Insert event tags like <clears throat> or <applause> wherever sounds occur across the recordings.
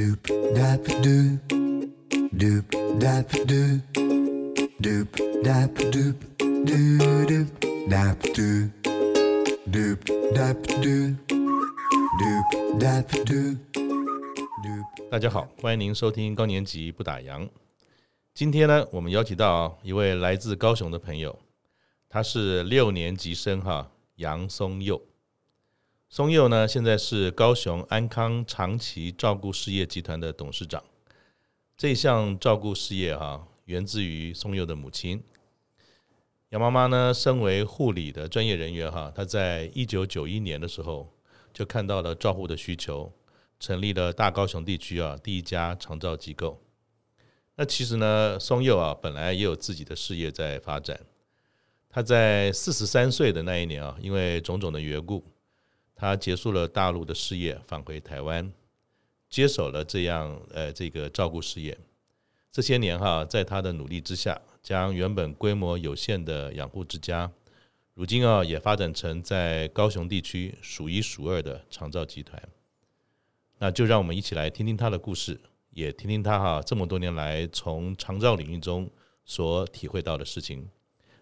Doop dap doop, doop dap doop, doop dap doop, doo doop dap doop, doop dap doop, doop dap doop, doop. 大家好，欢迎您收听高年级不打烊。今天呢，我们邀请到一位来自高雄的朋友，他是六年级生哈杨松佑。松佑呢，现在是高雄安康长期照顾事业集团的董事长。这项照顾事业哈，源自于松佑的母亲杨妈妈呢。身为护理的专业人员哈，她在一九九一年的时候就看到了照护的需求，成立了大高雄地区啊第一家长照机构。那其实呢，松佑啊本来也有自己的事业在发展。他在四十三岁的那一年啊，因为种种的缘故。他结束了大陆的事业，返回台湾，接手了这样呃这个照顾事业。这些年哈，在他的努力之下，将原本规模有限的养护之家，如今啊也发展成在高雄地区数一数二的长照集团。那就让我们一起来听听他的故事，也听听他哈这么多年来从长照领域中所体会到的事情。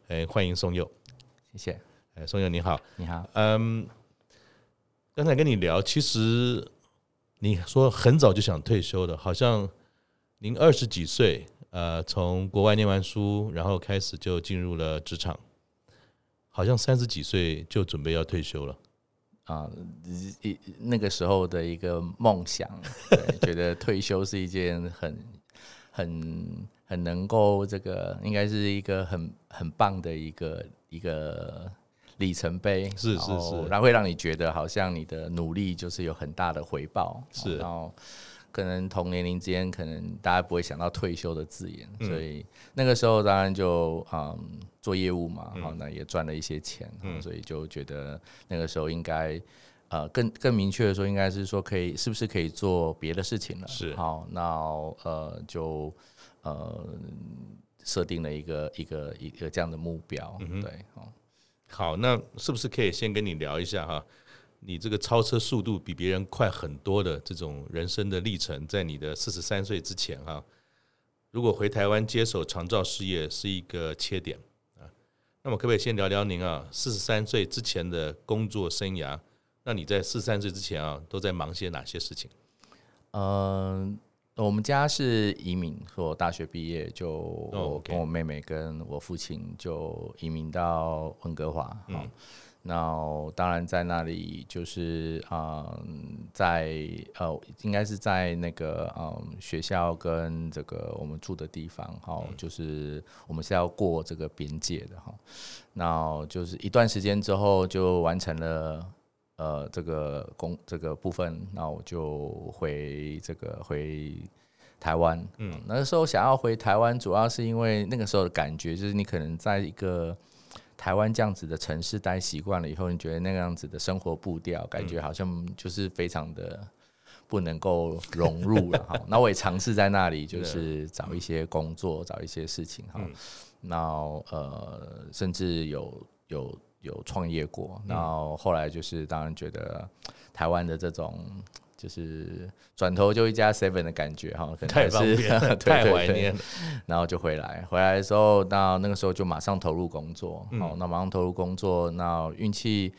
哎，欢迎宋佑，谢谢。哎，宋佑你好，你好，嗯。刚才跟你聊，其实你说很早就想退休的，好像您二十几岁，呃，从国外念完书，然后开始就进入了职场，好像三十几岁就准备要退休了。啊，一那个时候的一个梦想，<laughs> 对，觉得退休是一件很、很、很能够这个，应该是一个很、很棒的一个一个。里程碑是是是，然后会让你觉得好像你的努力就是有很大的回报。是，然后可能同年龄之间，可能大家不会想到退休的字眼，嗯、所以那个时候当然就嗯做业务嘛，好、嗯，那也赚了一些钱，嗯、所以就觉得那个时候应该呃更更明确的说，应该是说可以是不是可以做别的事情了？是，好，那呃就呃设定了一个一个一个这样的目标，嗯、对，好。好，那是不是可以先跟你聊一下哈？你这个超车速度比别人快很多的这种人生的历程，在你的四十三岁之前哈，如果回台湾接手长照事业是一个切点啊，那么可不可以先聊聊您啊四十三岁之前的工作生涯？那你在四十三岁之前啊都在忙些哪些事情？嗯。我们家是移民，说我大学毕业就我跟我妹妹跟我父亲就移民到温哥华。嗯，那当然在那里就是嗯，在呃，应该是在那个嗯学校跟这个我们住的地方，哈，就是我们是要过这个边界的哈。那就是一段时间之后就完成了。呃，这个工这个部分，那我就回这个回台湾。嗯，那时候想要回台湾，主要是因为那个时候的感觉，就是你可能在一个台湾这样子的城市待习惯了以后，你觉得那个样子的生活步调，感觉好像就是非常的不能够融入了哈。那我也尝试在那里，就是找一些工作，找一些事情哈。那呃，甚至有有。有创业过，然后后来就是当然觉得台湾的这种就是转头就一家 seven 的感觉哈，可能太方便了，<laughs> 太怀念了。然后就回来，回来的时候，那那个时候就马上投入工作，好，那马上投入工作，那运气。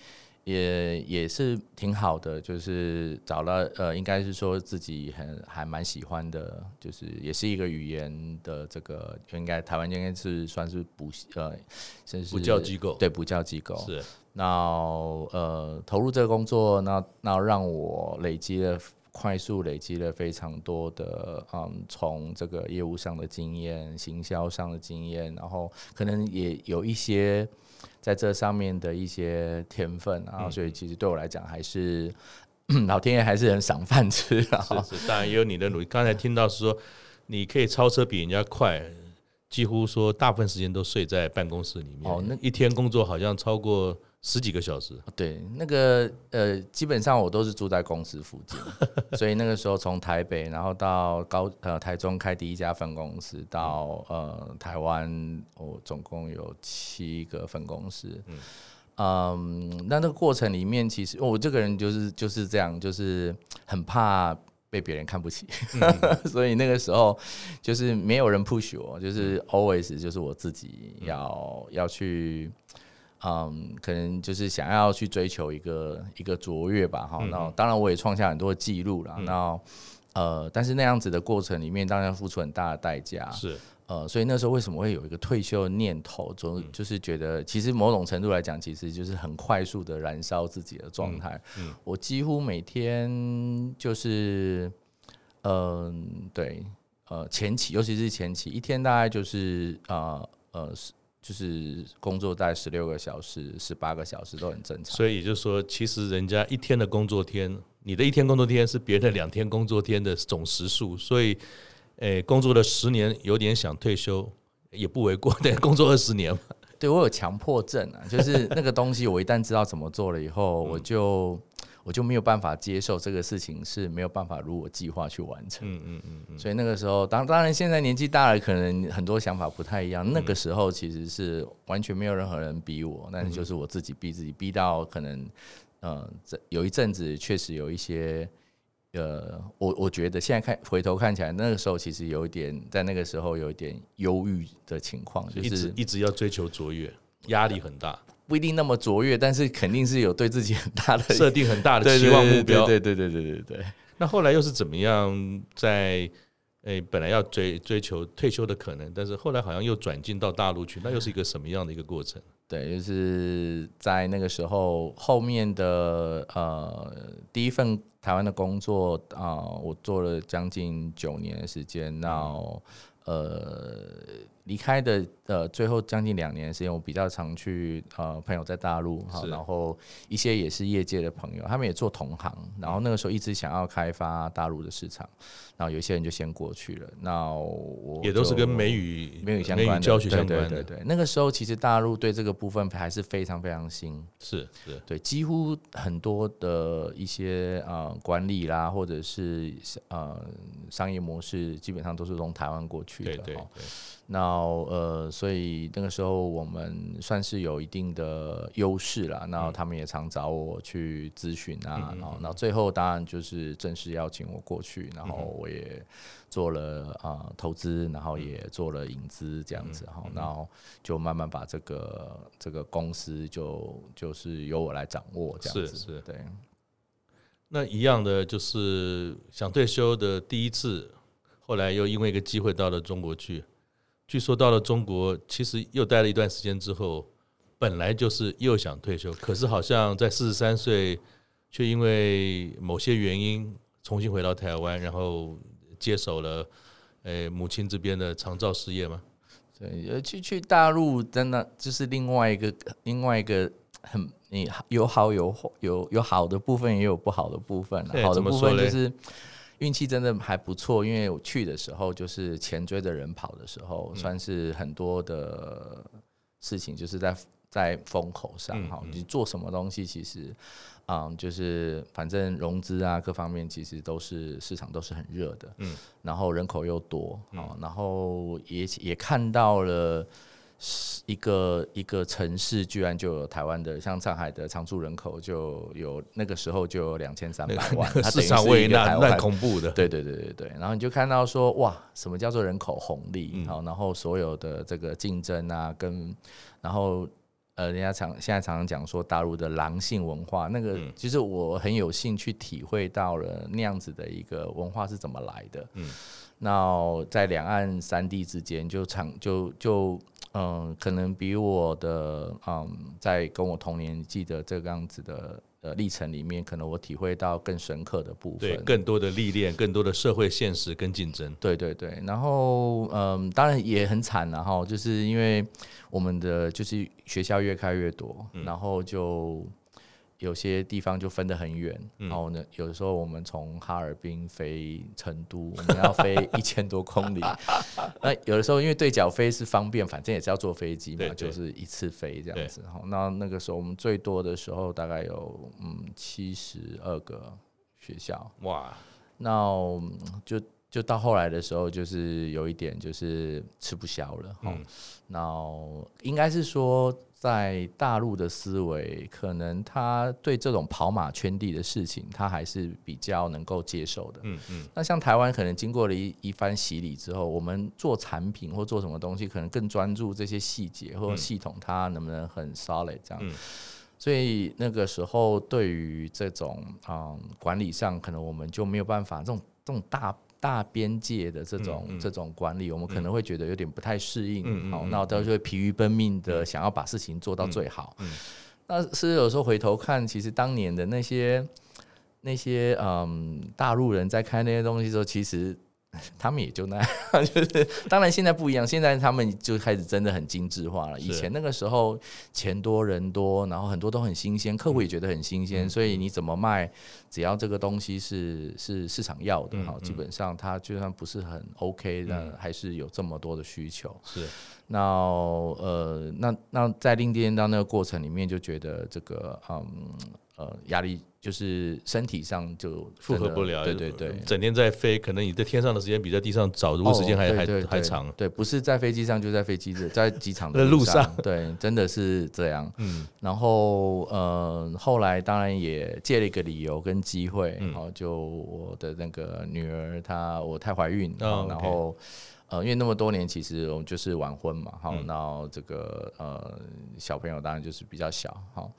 也也是挺好的，就是找了呃，应该是说自己很还蛮喜欢的，就是也是一个语言的这个，应该台湾应该是算是补习呃，甚至补教机构，对补教机构是。那呃，投入这个工作，那那让我累积了快速累积了非常多的嗯，从这个业务上的经验、行销上的经验，然后可能也有一些。在这上面的一些天分啊，所以其实对我来讲，还是 <clears throat> 老天爷还是很赏饭吃啊。是是，当然也有你的努力。刚才听到是说，你可以超车比人家快，几乎说大部分时间都睡在办公室里面。哦，那一天工作好像超过。十几个小时，对，那个呃，基本上我都是住在公司附近，<laughs> 所以那个时候从台北，然后到高呃台中开第一家分公司，到呃台湾，我总共有七个分公司，嗯，嗯，那那个过程里面，其实我这个人就是就是这样，就是很怕被别人看不起，嗯、<laughs> 所以那个时候就是没有人 push 我，就是 always 就是我自己要、嗯、要去，嗯，可能就是想要去追求一个一个卓越吧，哈、嗯。那当然我也创下很多记录了，那、嗯、呃，但是那样子的过程里面，当然付出很大的代价，是。呃，所以那时候为什么会有一个退休的念头？总就是觉得，其实某种程度来讲，其实就是很快速的燃烧自己的状态。嗯，我几乎每天就是，嗯、呃，对，呃，前期尤其是前期，一天大概就是呃呃，就是工作大概十六个小时、十八个小时都很正常。所以也就是说，其实人家一天的工作天，你的一天工作天是别人两天工作天的总时数，所以。诶，工作了十年，有点想退休，也不为过。<laughs> 对，工作二十年嘛。对，我有强迫症啊，就是那个东西，我一旦知道怎么做了以后，<laughs> 我就我就没有办法接受这个事情是没有办法如我计划去完成。嗯嗯嗯嗯。所以那个时候，当当然现在年纪大了，可能很多想法不太一样。那个时候其实是完全没有任何人逼我，但是就是我自己逼自己，逼到可能，嗯，这有一阵子确实有一些。呃，我我觉得现在看回头看起来，那个时候其实有一点，在那个时候有一点忧郁的情况，就是一直一直要追求卓越，压力很大，不一定那么卓越，但是肯定是有对自己很大的设定很大的期望目标，对对对对对对。那后来又是怎么样在？诶、欸，本来要追追求退休的可能，但是后来好像又转进到大陆去，那又是一个什么样的一个过程？对，就是在那个时候后面的呃第一份台湾的工作啊、呃，我做了将近九年的时间，那呃。离开的呃，最后将近两年的时间，我比较常去呃，朋友在大陆哈，然后一些也是业界的朋友，他们也做同行，然后那个时候一直想要开发大陆的市场，然后有些人就先过去了。那我也都是跟美语、美语相关的教学相关的。对对对，那个时候其实大陆对这个部分还是非常非常新，是是，对，几乎很多的一些呃管理啦，或者是呃商业模式，基本上都是从台湾过去的。对对对。那呃，所以那个时候我们算是有一定的优势了。然后他们也常找我去咨询啊，然后，那最后当然就是正式邀请我过去，然后我也做了啊、呃、投资，然后也做了引资这样子哈，然后就慢慢把这个这个公司就就是由我来掌握这样子。是是，对。那一样的就是想退休的第一次，后来又因为一个机会到了中国去。据说到了中国，其实又待了一段时间之后，本来就是又想退休，可是好像在四十三岁，却因为某些原因重新回到台湾，然后接手了诶母亲这边的长照事业吗？对，去去大陆真的就是另外一个另外一个很你有好有有有好的部分，也有不好的部分。好的部分就是。运气真的还不错，因为我去的时候就是前追着人跑的时候，算是很多的事情就是在在风口上哈。你做什么东西，其实啊，就是反正融资啊各方面其实都是市场都是很热的，嗯，然后人口又多啊，然后也也看到了。一个一个城市居然就有台湾的，像上海的常住人口就有那个时候就有两千三百万，它等于是一个台湾，恐怖的。对对对对对，然后你就看到说哇，什么叫做人口红利？好，然后所有的这个竞争啊，跟然后呃，人家常现在常常讲说大陆的狼性文化，那个其实我很有幸去体会到了那样子的一个文化是怎么来的。嗯，那在两岸三地之间就常就就。嗯，可能比我的嗯，在跟我同年纪的这个样子的呃历程里面，可能我体会到更深刻的部分，对，更多的历练，更多的社会现实跟竞争，对对对。然后嗯，当然也很惨，了哈就是因为我们的就是学校越开越多，嗯、然后就。有些地方就分得很远，然后呢，有的时候我们从哈尔滨飞成都，我们要飞 <laughs> 一千多公里。<laughs> 那有的时候因为对角飞是方便，反正也是要坐飞机嘛，就是一次飞这样子。好，那那个时候我们最多的时候大概有嗯七十二个学校。哇，那就。就到后来的时候，就是有一点就是吃不消了哈。那应该是说，在大陆的思维，可能他对这种跑马圈地的事情，他还是比较能够接受的。嗯嗯。那像台湾，可能经过了一一番洗礼之后，我们做产品或做什么东西，可能更专注这些细节或者系统，它能不能很 solid 这样。所以那个时候，对于这种嗯管理上，可能我们就没有办法这种这种大。大边界的这种、嗯嗯、这种管理，我们可能会觉得有点不太适应，嗯、好，那到时候疲于奔命的想要把事情做到最好。那是有时候回头看，其实当年的那些那些嗯大陆人在开那些东西的时候，其实。<laughs> 他们也就那样，<laughs> 就是当然现在不一样，现在他们就开始真的很精致化了。以前那个时候钱多人多，然后很多都很新鲜，客户也觉得很新鲜，所以你怎么卖，只要这个东西是是市场要的哈，基本上它就算不是很 OK 的，还是有这么多的需求。是，那呃，那那在拎电当那个过程里面，就觉得这个嗯呃压力。就是身体上就负荷不了，对对对，整天在飞，可能你在天上的时间比在地上早，如果时间还还还长。对，不是在飞机上，就在飞机的在机场的路上。对，真的是这样。嗯，然后呃，后来当然也借了一个理由跟机会，然后就我的那个女儿她我太怀孕，然后呃，因为那么多年其实我们就是晚婚嘛，好，然后这个呃小朋友当然就是比较小，好。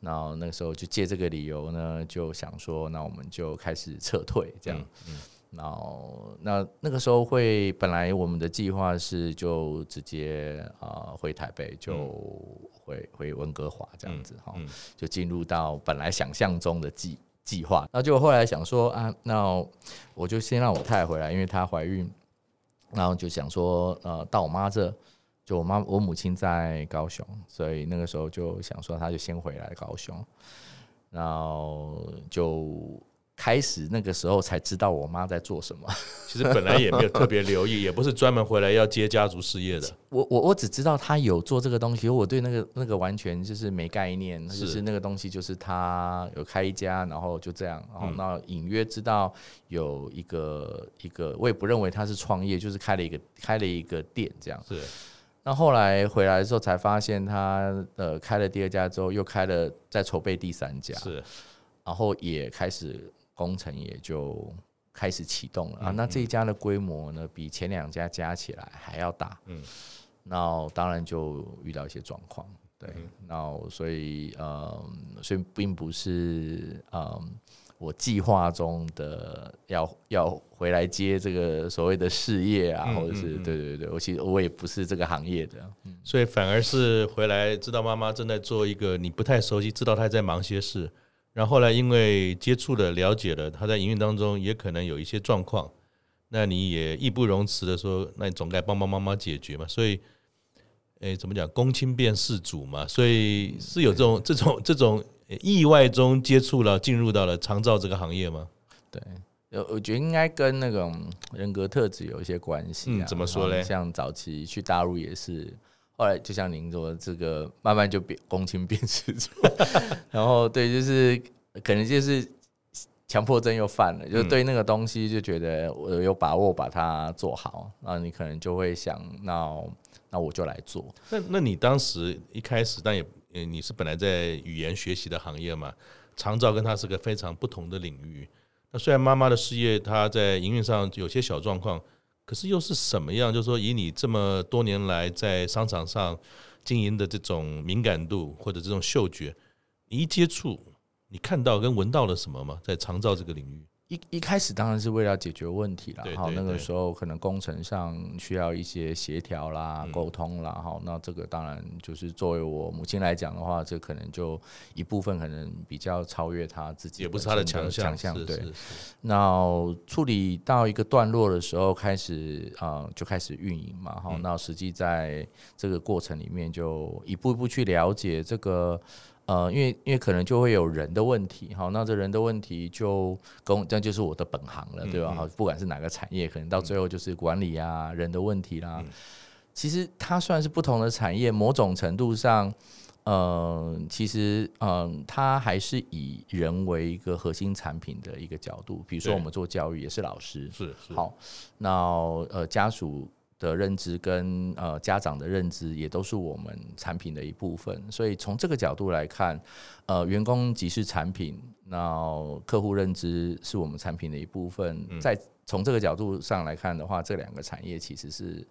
然后那个时候就借这个理由呢，就想说，那我们就开始撤退，这样。嗯嗯、然后那那个时候会，本来我们的计划是就直接啊、呃、回台北，就回、嗯、回温哥华这样子哈，嗯嗯、就进入到本来想象中的计计划。那就后来想说啊，那我就先让我太太回来，因为她怀孕，然后就想说呃，到我妈这。就我妈，我母亲在高雄，所以那个时候就想说，她就先回来高雄，然后就开始那个时候才知道我妈在做什么。<laughs> 其实本来也没有特别留意，也不是专门回来要接家族事业的。我我我只知道她有做这个东西，我对那个那个完全就是没概念，就是那个东西就是她有开一家，然后就这样，然后那隐约知道有一个一个，我也不认为他是创业，就是开了一个开了一个店这样。是。那后来回来的时候才发现，他呃开了第二家之后，又开了在筹备第三家，是，然后也开始工程也就开始启动了啊。那这一家的规模呢，比前两家加起来还要大，嗯，那当然就遇到一些状况，对，那所以呃，所以并不是嗯。我计划中的要要回来接这个所谓的事业啊，或者是对对对，我其实我也不是这个行业的，所以反而是回来知道妈妈正在做一个你不太熟悉，知道她在忙些事，然后后来因为接触了了解了她在营运当中也可能有一些状况，那你也义不容辞的说，那你总该帮帮妈妈解决嘛，所以，哎，怎么讲，公亲变事主嘛，所以是有这种这种这种。意外中接触了，进入到了长照这个行业吗？对，我觉得应该跟那种人格特质有一些关系啊。怎么说嘞？像早期去大陆也是，后来就像您说，这个慢慢就变公亲变事主，<laughs> 然后对，就是可能就是强迫症又犯了，就对那个东西就觉得我有把握把它做好，那你可能就会想，那那我就来做。那那你当时一开始，但也。嗯你是本来在语言学习的行业嘛？长照跟它是个非常不同的领域。那虽然妈妈的事业她在营运上有些小状况，可是又是什么样？就是说，以你这么多年来在商场上经营的这种敏感度或者这种嗅觉，你一接触，你看到跟闻到了什么吗？在长照这个领域？一一开始当然是为了解决问题了，好，那个时候可能工程上需要一些协调啦、沟通啦，好，那这个当然就是作为我母亲来讲的话，这可能就一部分可能比较超越她自己，也不是她的强项，强项对。那处理到一个段落的时候，开始啊、呃，就开始运营嘛，好，那实际在这个过程里面，就一步一步去了解这个。呃，因为因为可能就会有人的问题，好，那这人的问题就跟这就是我的本行了，对吧？好，不管是哪个产业，可能到最后就是管理啊，人的问题啦。其实它算是不同的产业，某种程度上，嗯，其实嗯，它还是以人为一个核心产品的一个角度。比如说我们做教育也是老师，是是好，那呃家属。的认知跟呃家长的认知，也都是我们产品的一部分。所以从这个角度来看，呃，员工即是产品，那客户认知是我们产品的一部分。在从这个角度上来看的话，这两个产业其实是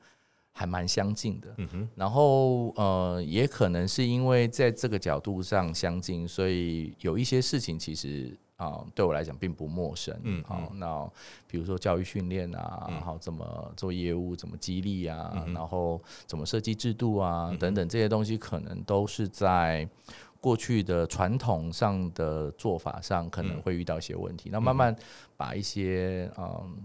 还蛮相近的。然后呃，也可能是因为在这个角度上相近，所以有一些事情其实。啊，对我来讲并不陌生。嗯，好，那比如说教育训练啊，然后怎么做业务，怎么激励啊，然后怎么设计制度啊，等等这些东西，可能都是在过去的传统上的做法上可能会遇到一些问题。那慢慢把一些嗯。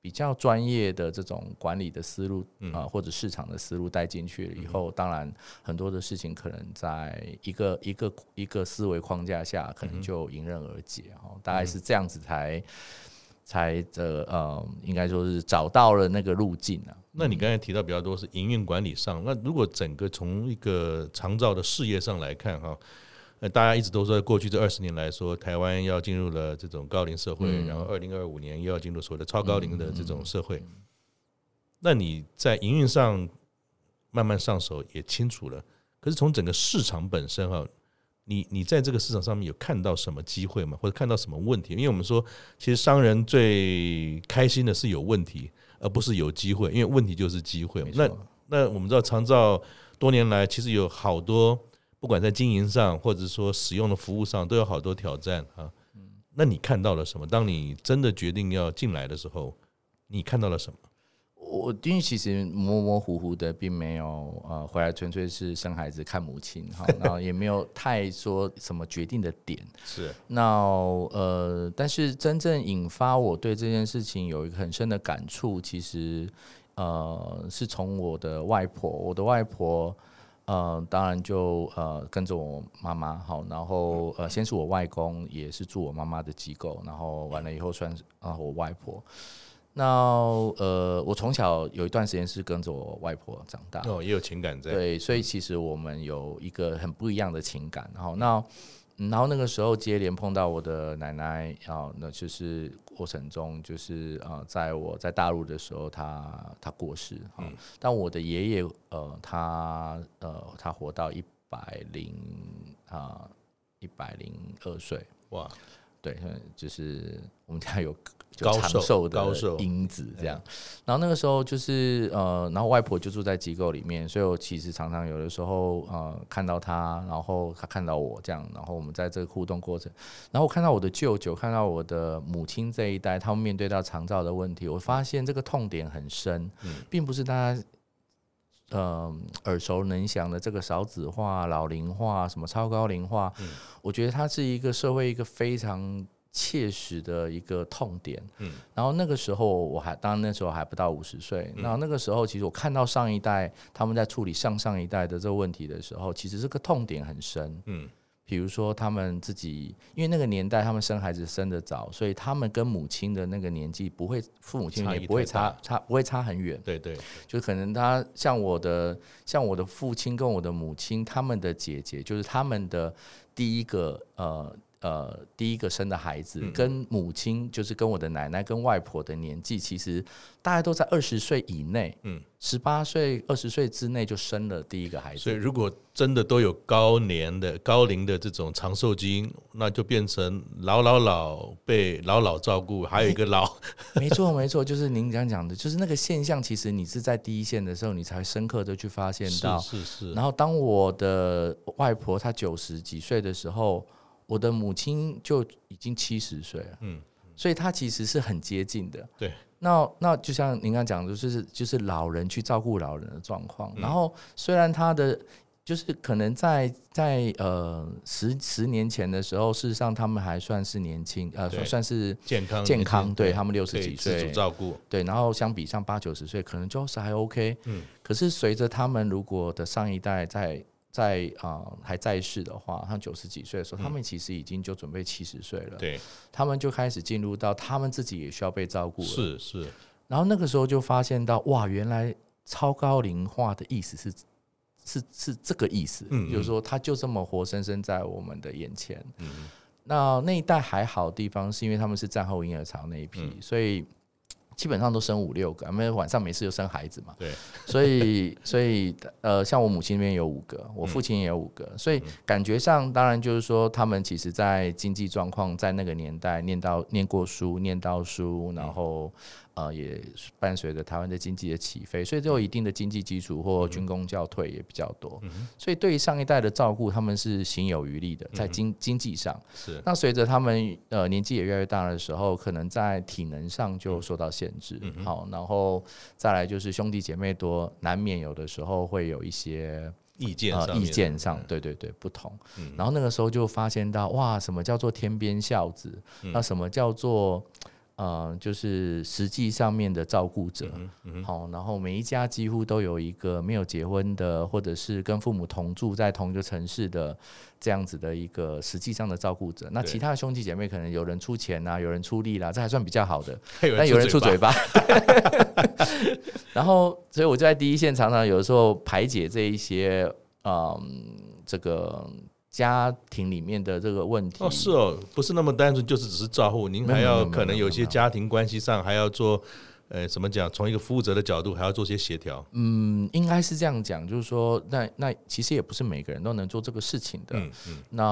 比较专业的这种管理的思路啊，或者市场的思路带进去了以后，当然很多的事情可能在一个一个一个思维框架下，可能就迎刃而解哦。大概是这样子才才的呃，应该说是找到了那个路径啊。那你刚才提到比较多是营运管理上，那如果整个从一个长照的事业上来看哈。那大家一直都说，过去这二十年来说，台湾要进入了这种高龄社会，然后二零二五年又要进入所谓的超高龄的这种社会。那你在营运上慢慢上手也清楚了，可是从整个市场本身哈，你你在这个市场上面有看到什么机会吗？或者看到什么问题？因为我们说，其实商人最开心的是有问题，而不是有机会，因为问题就是机会。那那我们知道长照多年来其实有好多。不管在经营上，或者说使用的服务上，都有好多挑战啊。那你看到了什么？当你真的决定要进来的时候，你看到了什么？我因为其实模模糊糊的，并没有呃回来，纯粹是生孩子看母亲哈，然后也没有 <laughs> 太说什么决定的点。是那呃，但是真正引发我对这件事情有一个很深的感触，其实呃是从我的外婆，我的外婆。呃，当然就呃跟着我妈妈好，然后呃先是我外公也是住我妈妈的机构，然后完了以后算啊我外婆。那呃我从小有一段时间是跟着我外婆长大，哦也有情感在，对，所以其实我们有一个很不一样的情感。然后那。然后那个时候接连碰到我的奶奶啊，那就是过程中就是呃，在我在大陆的时候，他他过世嗯。但我的爷爷呃，他呃，他活到一百零啊一百零二岁哇。对，就是我们家有 <laughs> 长寿的因子这样。然后那个时候就是呃，然后外婆就住在机构里面，所以我其实常常有的时候呃看到她，然后她看到我这样，然后我们在这个互动过程，然后我看到我的舅舅，看到我的母亲这一代，他们面对到长照的问题，我发现这个痛点很深，并不是大家。呃，耳熟能详的这个少子化、老龄化、什么超高龄化，嗯、我觉得它是一个社会一个非常切实的一个痛点。嗯，然后那个时候我还，当然那时候还不到五十岁，那、嗯、那个时候其实我看到上一代他们在处理上上一代的这个问题的时候，其实这个痛点很深。嗯。比如说，他们自己因为那个年代，他们生孩子生得早，所以他们跟母亲的那个年纪不会，父母亲也不会差差不会差很远。对对，就可能他像我的像我的父亲跟我的母亲，他们的姐姐就是他们的第一个呃。呃，第一个生的孩子跟母亲，就是跟我的奶奶跟外婆的年纪，其实大概都在二十岁以内，嗯，十八岁、二十岁之内就生了第一个孩子。所以，如果真的都有高年的、高龄的这种长寿基因，那就变成老老老被老老照顾，还有一个老。<laughs> 没错，没错，就是您刚讲的，就是那个现象。其实你是在第一线的时候，你才深刻的去发现到，是是是。然后，当我的外婆她九十几岁的时候。我的母亲就已经七十岁了，嗯，所以她其实是很接近的。对，那那就像您刚讲的，就是就是老人去照顾老人的状况。然后虽然他的就是可能在在呃十十年前的时候，事实上他们还算是年轻，呃，算是健康健康，对他们六十几岁自主照顾，对，然后相比上八九十岁，可能就是还 OK。嗯，可是随着他们如果的上一代在在啊、呃、还在世的话，他九十几岁的时候，他们其实已经就准备七十岁了。对，他们就开始进入到他们自己也需要被照顾了。是是。然后那个时候就发现到，哇，原来超高龄化的意思是是是这个意思，嗯嗯，就是说他就这么活生生在我们的眼前。嗯嗯。那那一代还好的地方，是因为他们是战后婴儿潮那一批，嗯、所以。基本上都生五六个，因为晚上没事就生孩子嘛。对，所以所以呃，像我母亲那边有五个，我父亲也有五个，所以感觉上当然就是说，他们其实在经济状况在那个年代念到念过书，念到书，然后。呃，也伴随着台湾的经济的起飞，所以都有一定的经济基础，或军工教退也比较多。所以对于上一代的照顾，他们是行有余力的，在经经济上。是。那随着他们呃年纪也越来越大的时候，可能在体能上就受到限制。好，然后再来就是兄弟姐妹多，难免有的时候会有一些意见呃意见上，对对对不同。然后那个时候就发现到哇，什么叫做天边孝子？那什么叫做？呃，就是实际上面的照顾者，好、嗯嗯哦，然后每一家几乎都有一个没有结婚的，或者是跟父母同住在同一个城市的这样子的一个实际上的照顾者。那其他的兄弟姐妹可能有人出钱啊，有人出力啦，这还算比较好的。但有人出嘴巴。<laughs> 然后，所以我就在第一线常常有的时候排解这一些，嗯，这个。家庭里面的这个问题哦，是哦，不是那么单纯，就是只是照顾，您还要可能有些家庭关系上还要做，呃，怎么讲？从一个负责的角度，还要做些协调。嗯，应该是这样讲，就是说，那那其实也不是每个人都能做这个事情的。嗯嗯。那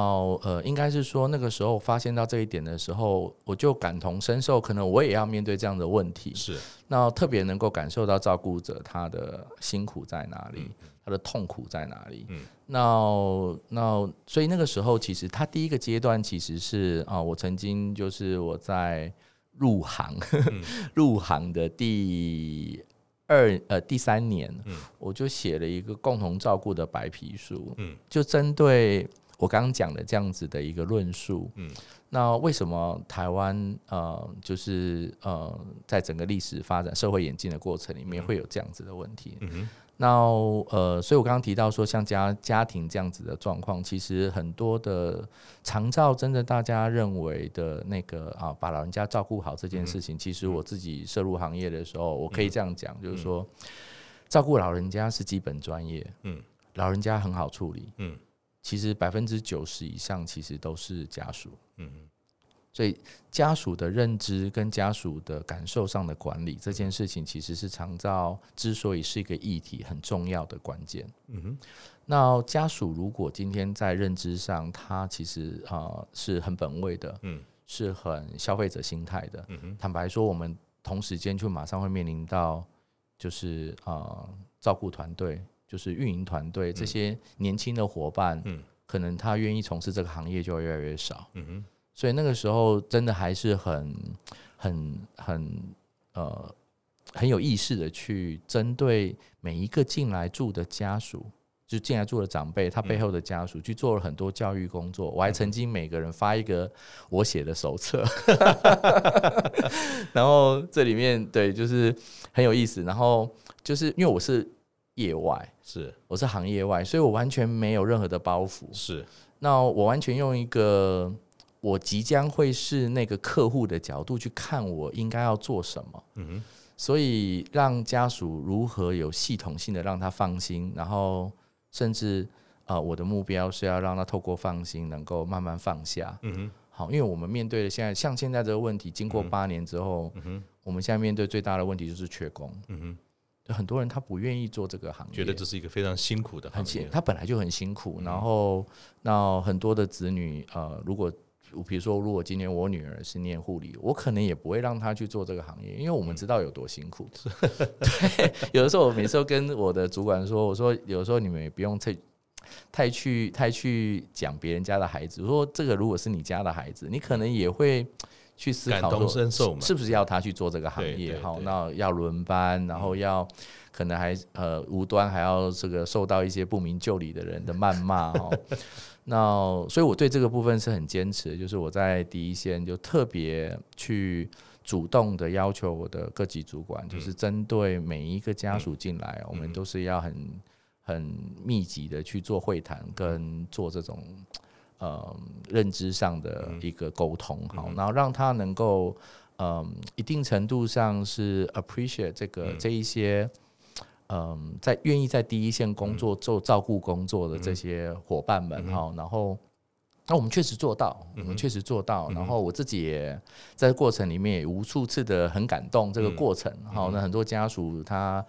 呃，应该是说那个时候发现到这一点的时候，我就感同身受，可能我也要面对这样的问题。是。那特别能够感受到照顾者他的辛苦在哪里。嗯他的痛苦在哪里？嗯，那那所以那个时候，其实他第一个阶段其实是啊，我曾经就是我在入行 <laughs> 入行的第二呃第三年，我就写了一个共同照顾的白皮书，嗯，就针对我刚刚讲的这样子的一个论述，嗯，那为什么台湾呃就是呃在整个历史发展、社会演进的过程里面会有这样子的问题？嗯那呃，所以我刚刚提到说，像家家庭这样子的状况，其实很多的长照，真的大家认为的那个啊，把老人家照顾好这件事情，其实我自己涉入行业的时候，我可以这样讲，就是说，照顾老人家是基本专业，嗯，老人家很好处理，嗯，其实百分之九十以上其实都是家属，嗯。所以家属的认知跟家属的感受上的管理这件事情，其实是长照之所以是一个议题很重要的关键。嗯哼，那家属如果今天在认知上，他其实啊是很本位的，嗯，是很消费者心态的。嗯哼，坦白说，我们同时间就马上会面临到，就是啊照顾团队，就是运营团队这些年轻的伙伴，嗯，可能他愿意从事这个行业就会越来越少。嗯哼。所以那个时候真的还是很、很、很呃很有意识的去针对每一个进来住的家属，就进来住的长辈，他背后的家属去做了很多教育工作。我还曾经每个人发一个我写的手册，<laughs> 然后这里面对就是很有意思。然后就是因为我是业外，是我是行业外，所以我完全没有任何的包袱。是那我完全用一个。我即将会是那个客户的角度去看，我应该要做什么。嗯哼，所以让家属如何有系统性的让他放心，然后甚至呃，我的目标是要让他透过放心，能够慢慢放下。嗯哼，好，因为我们面对的现在像现在这个问题，经过八年之后，嗯哼，我们现在面对最大的问题就是缺工。嗯哼。很多人他不愿意做这个行业，觉得这是一个非常辛苦的行业。他本来就很辛苦，然后那很多的子女呃，如果比如说，如果今天我女儿是念护理，我可能也不会让她去做这个行业，因为我们知道有多辛苦。<laughs> 对，有的时候我每次都跟我的主管说，我说有时候你们也不用太太去太去讲别人家的孩子。我说这个如果是你家的孩子，你可能也会去思考说，是不是要他去做这个行业？好，那要轮班，然后要可能还呃无端还要这个受到一些不明就里的人的谩骂哦。那所以，我对这个部分是很坚持，就是我在第一线就特别去主动的要求我的各级主管，就是针对每一个家属进来，我们都是要很很密集的去做会谈，跟做这种呃认知上的一个沟通，好，然后让他能够嗯一定程度上是 appreciate 这个这一些。嗯，在愿意在第一线工作做照顾工作的这些伙伴们哈，然后那我们确实做到，我们确实做到。然后我自己也在过程里面也无数次的很感动这个过程。好，那很多家属他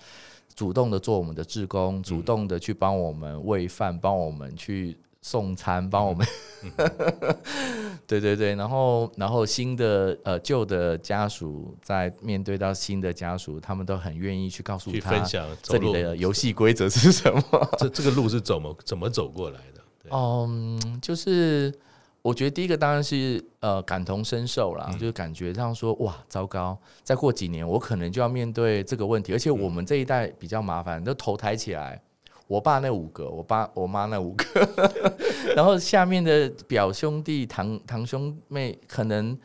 主动的做我们的志工，主动的去帮我们喂饭，帮我们去送餐，帮我们。<laughs> 对对对，然后然后新的呃旧的家属在面对到新的家属，他们都很愿意去告诉他分享这里的游戏规则是什么。<laughs> 这这个路是怎么怎么走过来的？嗯，就是我觉得第一个当然是呃感同身受啦，嗯、就是感觉上说哇，糟糕，再过几年我可能就要面对这个问题，而且我们这一代比较麻烦，都头抬起来，我爸那五个，我爸我妈那五个，<laughs> 然后下面的表兄弟堂堂兄妹可能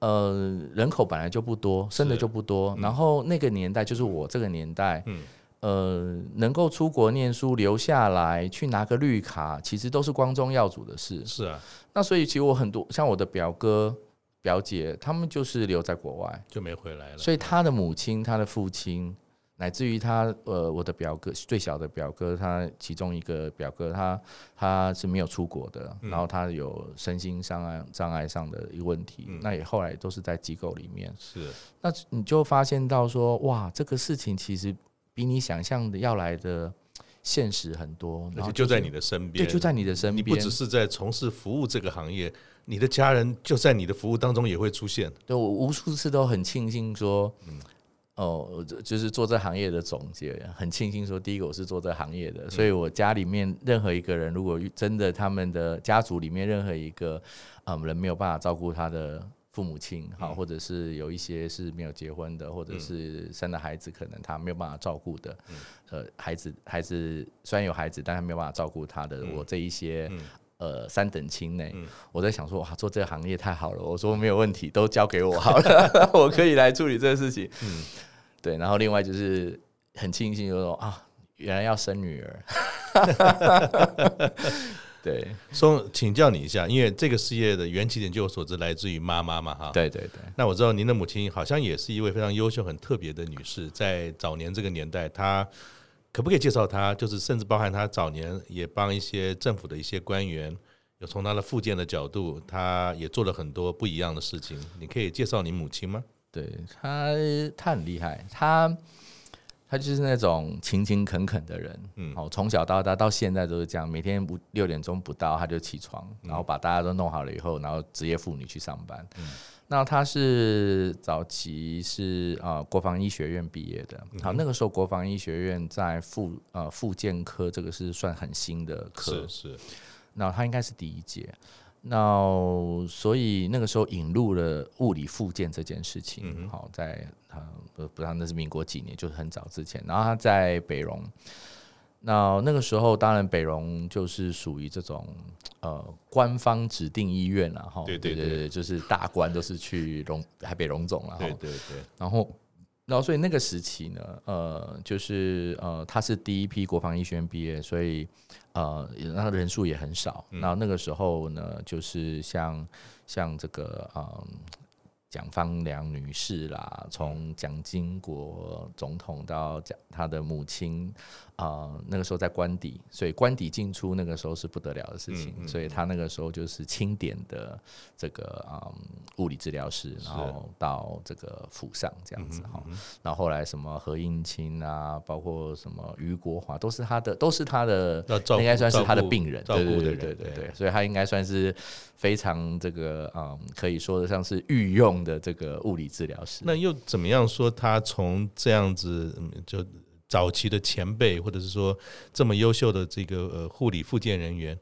呃人口本来就不多，生的就不多，嗯、然后那个年代就是我这个年代，嗯。呃，能够出国念书留下来去拿个绿卡，其实都是光宗耀祖的事。是啊，那所以其实我很多像我的表哥、表姐，他们就是留在国外，就没回来了。所以他的母亲、他的父亲，乃至于他呃，我的表哥最小的表哥，他其中一个表哥，他他是没有出国的，嗯、然后他有身心障碍障碍上的一个问题，嗯、那也后来都是在机构里面。是，那你就发现到说，哇，这个事情其实。比你想象的要来的现实很多，而且就在你的身边，对，就在你的身边。你不只是在从事服务这个行业，你的家人就在你的服务当中也会出现。对，我无数次都很庆幸说，嗯，哦，就是做这行业的总结，很庆幸说，第一个我是做这行业的，所以我家里面任何一个人，如果真的他们的家族里面任何一个嗯人没有办法照顾他的。父母亲好，或者是有一些是没有结婚的，或者是生了孩子，可能他没有办法照顾的。呃，孩子孩子虽然有孩子，但他没有办法照顾他的。我这一些呃三等亲内，我在想说哇，做这个行业太好了。我说没有问题，都交给我好了，<laughs> 我可以来处理这个事情。嗯，对。然后另外就是很庆幸，就说啊，原来要生女儿。对，说请教你一下，因为这个事业的缘起点，据我所知来自于妈妈嘛，哈。对对对。那我知道您的母亲好像也是一位非常优秀、很特别的女士，在早年这个年代，她可不可以介绍她？就是甚至包含她早年也帮一些政府的一些官员，有从她的复健的角度，她也做了很多不一样的事情。你可以介绍你母亲吗？对，他，他很厉害，他。他就是那种勤勤恳恳的人，嗯，好，从小到大到现在都是这样，每天五六点钟不到他就起床，然后把大家都弄好了以后，然后职业妇女去上班。嗯，那他是早期是啊国防医学院毕业的，好，那个时候国防医学院在附呃附健科这个是算很新的科，是是，那他应该是第一届。那所以那个时候引入了物理复健这件事情，好，在呃不知道那是民国几年，就是很早之前。然后他在北荣，那那个时候当然北荣就是属于这种呃官方指定医院了哈，对对对，就是大官都是去荣台北荣总了，对对对，然后。然后，所以那个时期呢，呃，就是呃，他是第一批国防医学院毕业，所以呃，然后人数也很少。然后那个时候呢，就是像像这个呃。蒋方良女士啦，从蒋经国总统到蒋他的母亲啊、呃，那个时候在官邸，所以官邸进出那个时候是不得了的事情，嗯嗯、所以他那个时候就是清点的这个啊、嗯、物理治疗师，然后到这个府上这样子哈，然后后来什么何应钦啊，包括什么余国华，都是他的，都是他的，应该算是他的病人，对对对对对。对，所以他应该算是。非常这个嗯，可以说得上是御用的这个物理治疗师。那又怎么样说他从这样子就早期的前辈，或者是说这么优秀的这个呃护理复健人员，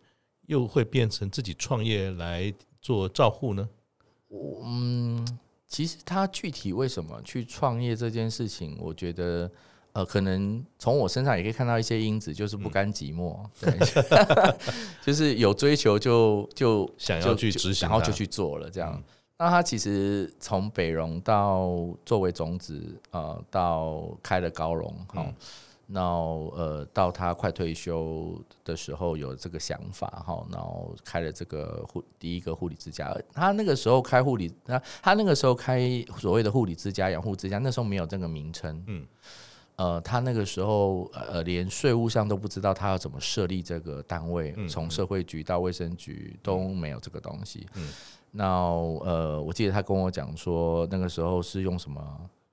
又会变成自己创业来做照护呢？嗯，其实他具体为什么去创业这件事情，我觉得。呃，可能从我身上也可以看到一些因子，就是不甘寂寞，对，<laughs> 就是有追求就就想要去执行，然后就去做了这样。那他其实从北荣到作为种子，呃，到开了高荣，好，那呃，到他快退休的时候有这个想法，哈，然后开了这个护第一个护理之家。他那个时候开护理，他他那个时候开所谓的护理之家、养护之家，那时候没有这个名称，嗯。呃，他那个时候呃，连税务上都不知道他要怎么设立这个单位，从社会局到卫生局都没有这个东西。嗯，那呃，我记得他跟我讲说，那个时候是用什么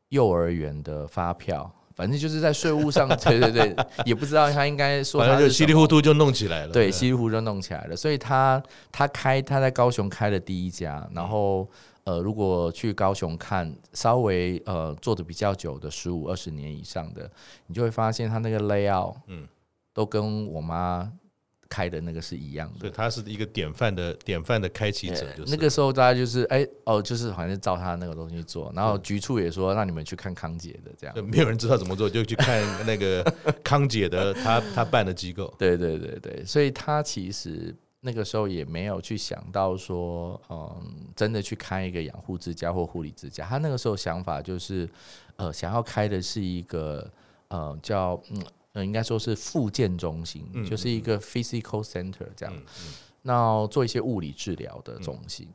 幼儿园的发票。反正就是在税务上，<laughs> 对对对，也不知道他应该说，他就稀里糊涂就弄起来了。对，稀里糊涂就弄起来了。所以他他开他在高雄开了第一家，然后呃，如果去高雄看，稍微呃做的比较久的十五二十年以上的，你就会发现他那个 layout，嗯，都跟我妈。开的那个是一样的，所以他是一个典范的典范的开启者，就是。那个时候大家就是哎、欸、哦，就是好像是照他那个东西做，然后局处也说让你们去看康姐的这样，没有人知道怎么做，就去看那个 <laughs> 康姐的他他办的机构，对对对对，所以他其实那个时候也没有去想到说，嗯，真的去开一个养护之家或护理之家，他那个时候想法就是，呃，想要开的是一个呃叫嗯。嗯，应该说是复健中心，嗯、就是一个 physical center 这样，那做一些物理治疗的中心。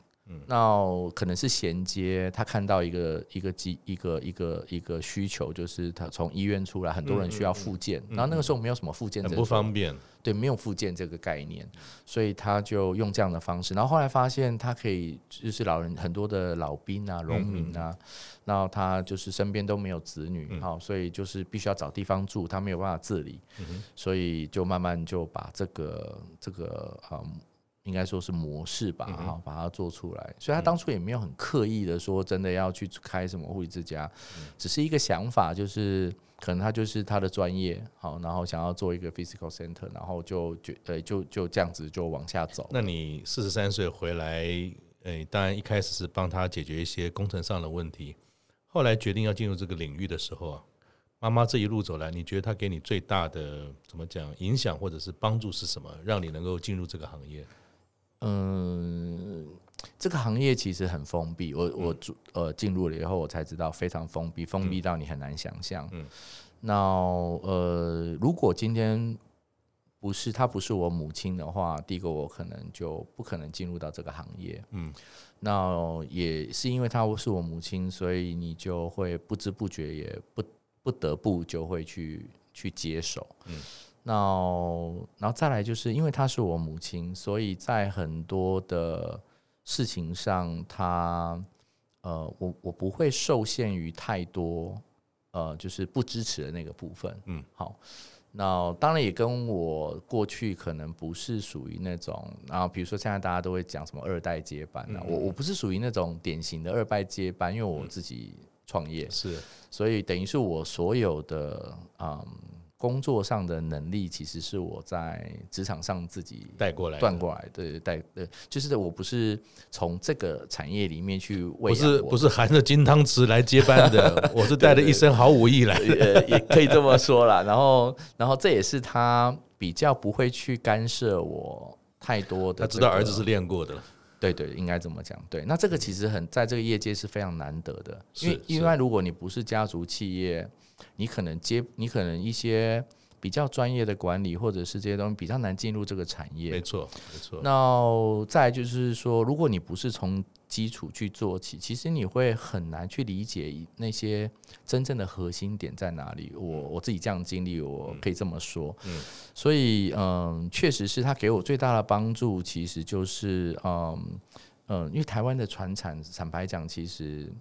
那可能是衔接他看到一个一个机一个一个一个需求，就是他从医院出来，很多人需要复健，然后那个时候没有什么复健，很不方便。对，没有复健这个概念，所以他就用这样的方式。然后后来发现他可以，就是老人很多的老兵啊、农民啊，然后他就是身边都没有子女，好，所以就是必须要找地方住，他没有办法自理，所以就慢慢就把这个这个嗯。应该说是模式吧，哈，把它做出来。所以他当初也没有很刻意的说，真的要去开什么护理之家，只是一个想法，就是可能他就是他的专业，好，然后想要做一个 physical center，然后就就呃就就这样子就往下走。那你四十三岁回来，诶，当然一开始是帮他解决一些工程上的问题，后来决定要进入这个领域的时候啊，妈妈这一路走来，你觉得他给你最大的怎么讲影响或者是帮助是什么，让你能够进入这个行业？嗯，这个行业其实很封闭。我我呃进入了以后，我才知道非常封闭，封闭到你很难想象。嗯，那呃，如果今天不是他不是我母亲的话，第一个我可能就不可能进入到这个行业。嗯，那也是因为她是我母亲，所以你就会不知不觉也不不得不就会去去接手。嗯。那然后再来就是因为她是我母亲，所以在很多的事情上，她呃，我我不会受限于太多呃，就是不支持的那个部分。嗯，好，那当然也跟我过去可能不是属于那种，然后比如说现在大家都会讲什么二代接班啊，我我不是属于那种典型的二代接班，因为我自己创业是，所以等于是我所有的嗯。工作上的能力其实是我在职场上自己带过来、断过来的，带呃，就是我不是从这个产业里面去喂，不是不是含着金汤匙来接班的，<laughs> 我是带着一身好武艺来。的，也可以这么说啦。<laughs> 然后，然后这也是他比较不会去干涉我太多的、这个，他知道儿子是练过的，对对，应该这么讲。对，那这个其实很在这个业界是非常难得的，因为因为如果你不是家族企业。你可能接，你可能一些比较专业的管理，或者是这些东西比较难进入这个产业。没错，没错。那再就是说，如果你不是从基础去做起，其实你会很难去理解那些真正的核心点在哪里。我我自己这样经历，我可以这么说。嗯。所以，嗯，确实是他给我最大的帮助，其实就是，嗯嗯，因为台湾的船产，坦白讲，其实，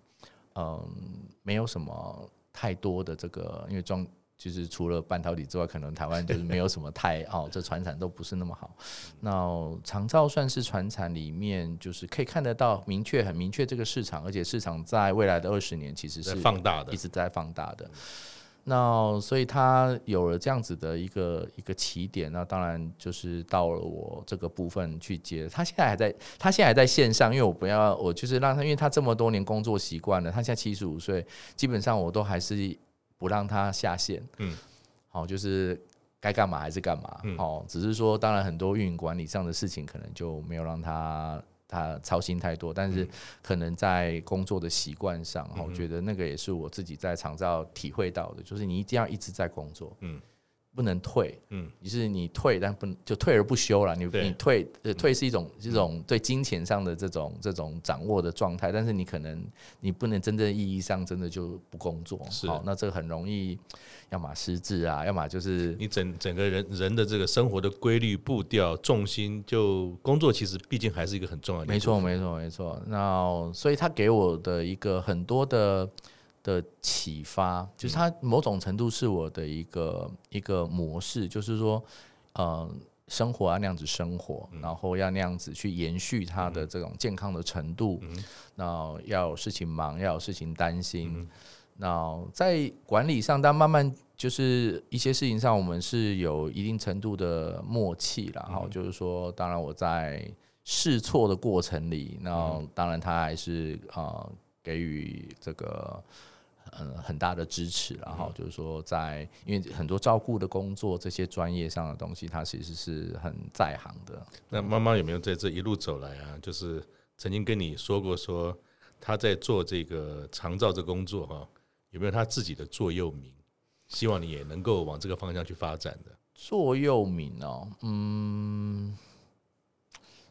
嗯，没有什么。太多的这个，因为装就是除了半导体之外，可能台湾就是没有什么太哦，这船产都不是那么好。那长照算是船产里面，就是可以看得到明确、很明确这个市场，而且市场在未来的二十年其实是放大的，一直在放大的。那所以他有了这样子的一个一个起点，那当然就是到了我这个部分去接。他现在还在，他现在还在线上，因为我不要，我就是让他，因为他这么多年工作习惯了，他现在七十五岁，基本上我都还是不让他下线。嗯，好，就是该干嘛还是干嘛。好，只是说当然很多运营管理上的事情，可能就没有让他。他操心太多，但是可能在工作的习惯上，我觉得那个也是我自己在长照体会到的，就是你一定要一直在工作。嗯，不能退，嗯，就是你退，但不就退而不休了。你你退，呃，退是一种这种对金钱上的这种这种掌握的状态，但是你可能你不能真正意义上真的就不工作，好，那这个很容易，要么失智啊，要么就是你整整个人人的这个生活的规律步调重心，就工作其实毕竟还是一个很重要的。没错，没错，没错。那所以他给我的一个很多的。的启发，就是他某种程度是我的一个一个模式，就是说，呃，生活要那样子生活，然后要那样子去延续他的这种健康的程度。那要有事情忙，要有事情担心。那在管理上，但慢慢就是一些事情上，我们是有一定程度的默契了。然后就是说，当然我在试错的过程里，那当然他还是呃给予这个。嗯，很大的支持，然后就是说，在因为很多照顾的工作，这些专业上的东西，他其实是很在行的。那妈妈有没有在这一路走来啊？就是曾经跟你说过，说他在做这个长照这工作哈，有没有他自己的座右铭？希望你也能够往这个方向去发展的座右铭哦。嗯，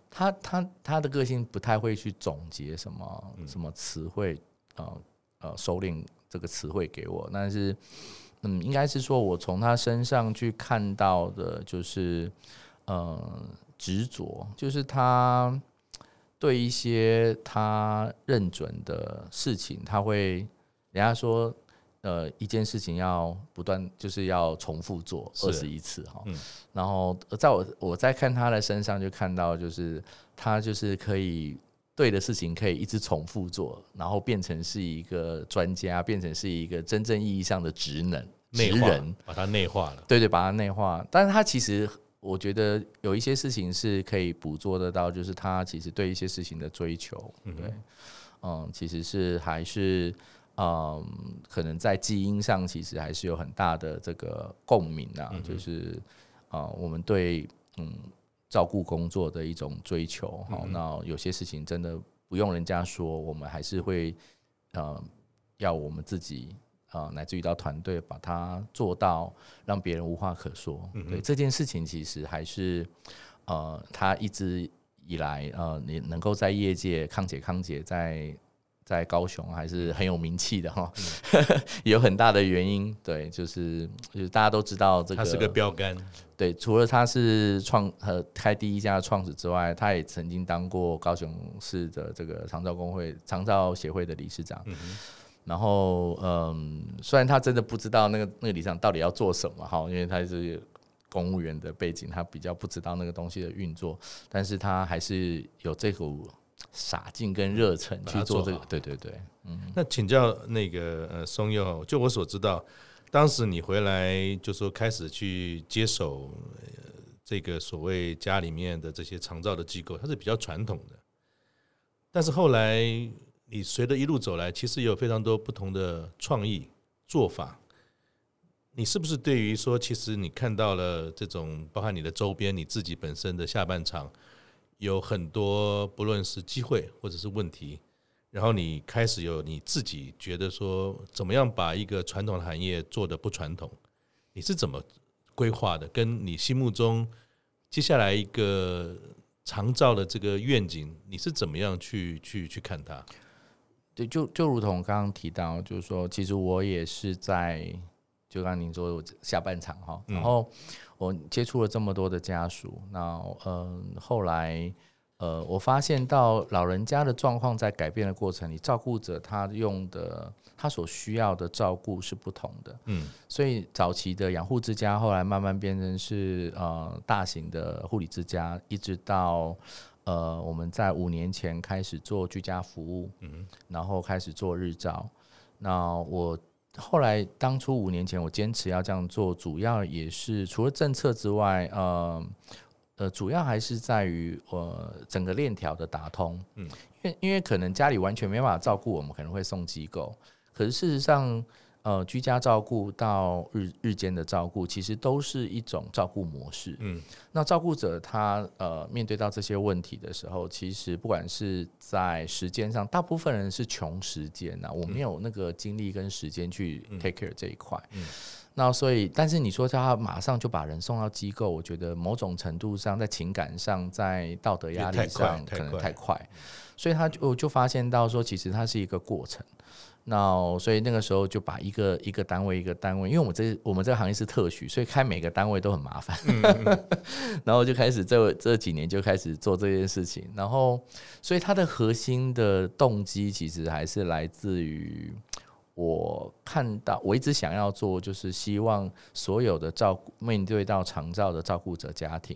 他他他的个性不太会去总结什么什么词汇，呃呃，收敛。这个词汇给我，但是，嗯，应该是说，我从他身上去看到的，就是，呃，执着，就是他对一些他认准的事情，他会，人家说，呃，一件事情要不断，就是要重复做二十一次哈，嗯，然后在我我在看他的身上，就看到，就是他就是可以。对的事情可以一直重复做，然后变成是一个专家，变成是一个真正意义上的职能、职人，把它内化了。对对，把它内化。但是他其实，我觉得有一些事情是可以捕捉得到，就是他其实对一些事情的追求，对，嗯，其实是还是嗯，可能在基因上其实还是有很大的这个共鸣啊，就是啊，我们对嗯。照顾工作的一种追求，好，那有些事情真的不用人家说，我们还是会呃，要我们自己啊，乃至于到团队把它做到，让别人无话可说。对这件事情，其实还是呃，他一直以来呃，你能够在业界康姐康姐在。在高雄还是很有名气的哈，<laughs> 有很大的原因。对，就是就是大家都知道这个，他是个标杆。对，除了他是创和开第一家的创始之外，他也曾经当过高雄市的这个长照工会、长照协会的理事长。然后，嗯，虽然他真的不知道那个那个理事长到底要做什么哈，因为他是公务员的背景，他比较不知道那个东西的运作，但是他还是有这股。傻劲跟热忱去做这个，对对对，嗯。那请教那个呃松佑，就我所知道，当时你回来就说开始去接手这个所谓家里面的这些长照的机构，它是比较传统的。但是后来你随着一路走来，其实也有非常多不同的创意做法。你是不是对于说，其实你看到了这种，包含你的周边，你自己本身的下半场？有很多不论是机会或者是问题，然后你开始有你自己觉得说怎么样把一个传统的行业做得不传统，你是怎么规划的？跟你心目中接下来一个长照的这个愿景，你是怎么样去去去看它？对，就就如同刚刚提到，就是说，其实我也是在就刚刚您说我下半场哈，然后。我接触了这么多的家属，那嗯，后来呃，我发现到老人家的状况在改变的过程里，照顾者他用的他所需要的照顾是不同的，嗯，所以早期的养护之家，后来慢慢变成是呃大型的护理之家，一直到呃我们在五年前开始做居家服务，嗯，然后开始做日照，那我。后来，当初五年前我坚持要这样做，主要也是除了政策之外，呃，呃，主要还是在于呃整个链条的打通。嗯，因为因为可能家里完全没办法照顾，我们可能会送机构，可是事实上。呃，居家照顾到日日间的照顾，其实都是一种照顾模式。嗯，那照顾者他呃面对到这些问题的时候，其实不管是在时间上，大部分人是穷时间呐，我没有那个精力跟时间去 take care 这一块。嗯，那所以，但是你说叫他马上就把人送到机构，我觉得某种程度上，在情感上，在道德压力上，可能太快。所以他就就发现到说，其实它是一个过程。那所以那个时候就把一个一个单位一个单位，因为我们这我们这个行业是特许，所以开每个单位都很麻烦。<laughs> 然后就开始这这几年就开始做这件事情。然后，所以它的核心的动机其实还是来自于。我看到，我一直想要做，就是希望所有的照顾面对到长照的照顾者家庭，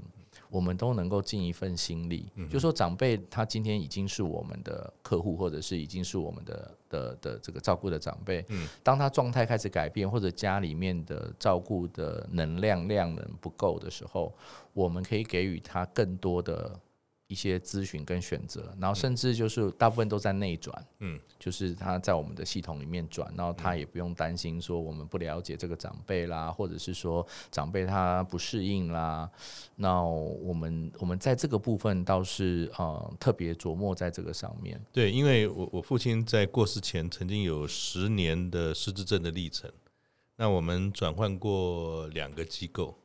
我们都能够尽一份心力。就说长辈他今天已经是我们的客户，或者是已经是我们的的的这个照顾的长辈。当他状态开始改变，或者家里面的照顾的能量量能不够的时候，我们可以给予他更多的。一些咨询跟选择，然后甚至就是大部分都在内转，嗯，就是他在我们的系统里面转，然后他也不用担心说我们不了解这个长辈啦，或者是说长辈他不适应啦，那我们我们在这个部分倒是呃特别琢磨在这个上面。对，因为我我父亲在过世前曾经有十年的失智症的历程，那我们转换过两个机构。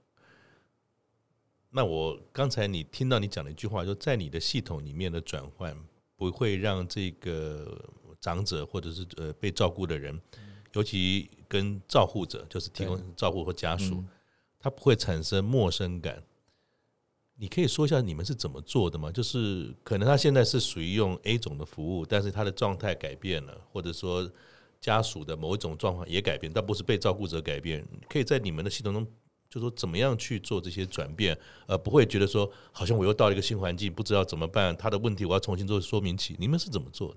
那我刚才你听到你讲的一句话，就在你的系统里面的转换，不会让这个长者或者是呃被照顾的人，尤其跟照护者，就是提供照护或家属，他不会产生陌生感。你可以说一下你们是怎么做的吗？就是可能他现在是属于用 A 种的服务，但是他的状态改变了，或者说家属的某一种状况也改变，但不是被照顾者改变。可以在你们的系统中。就说怎么样去做这些转变，呃不会觉得说好像我又到了一个新环境，不知道怎么办，他的问题我要重新做说明起。你们是怎么做的？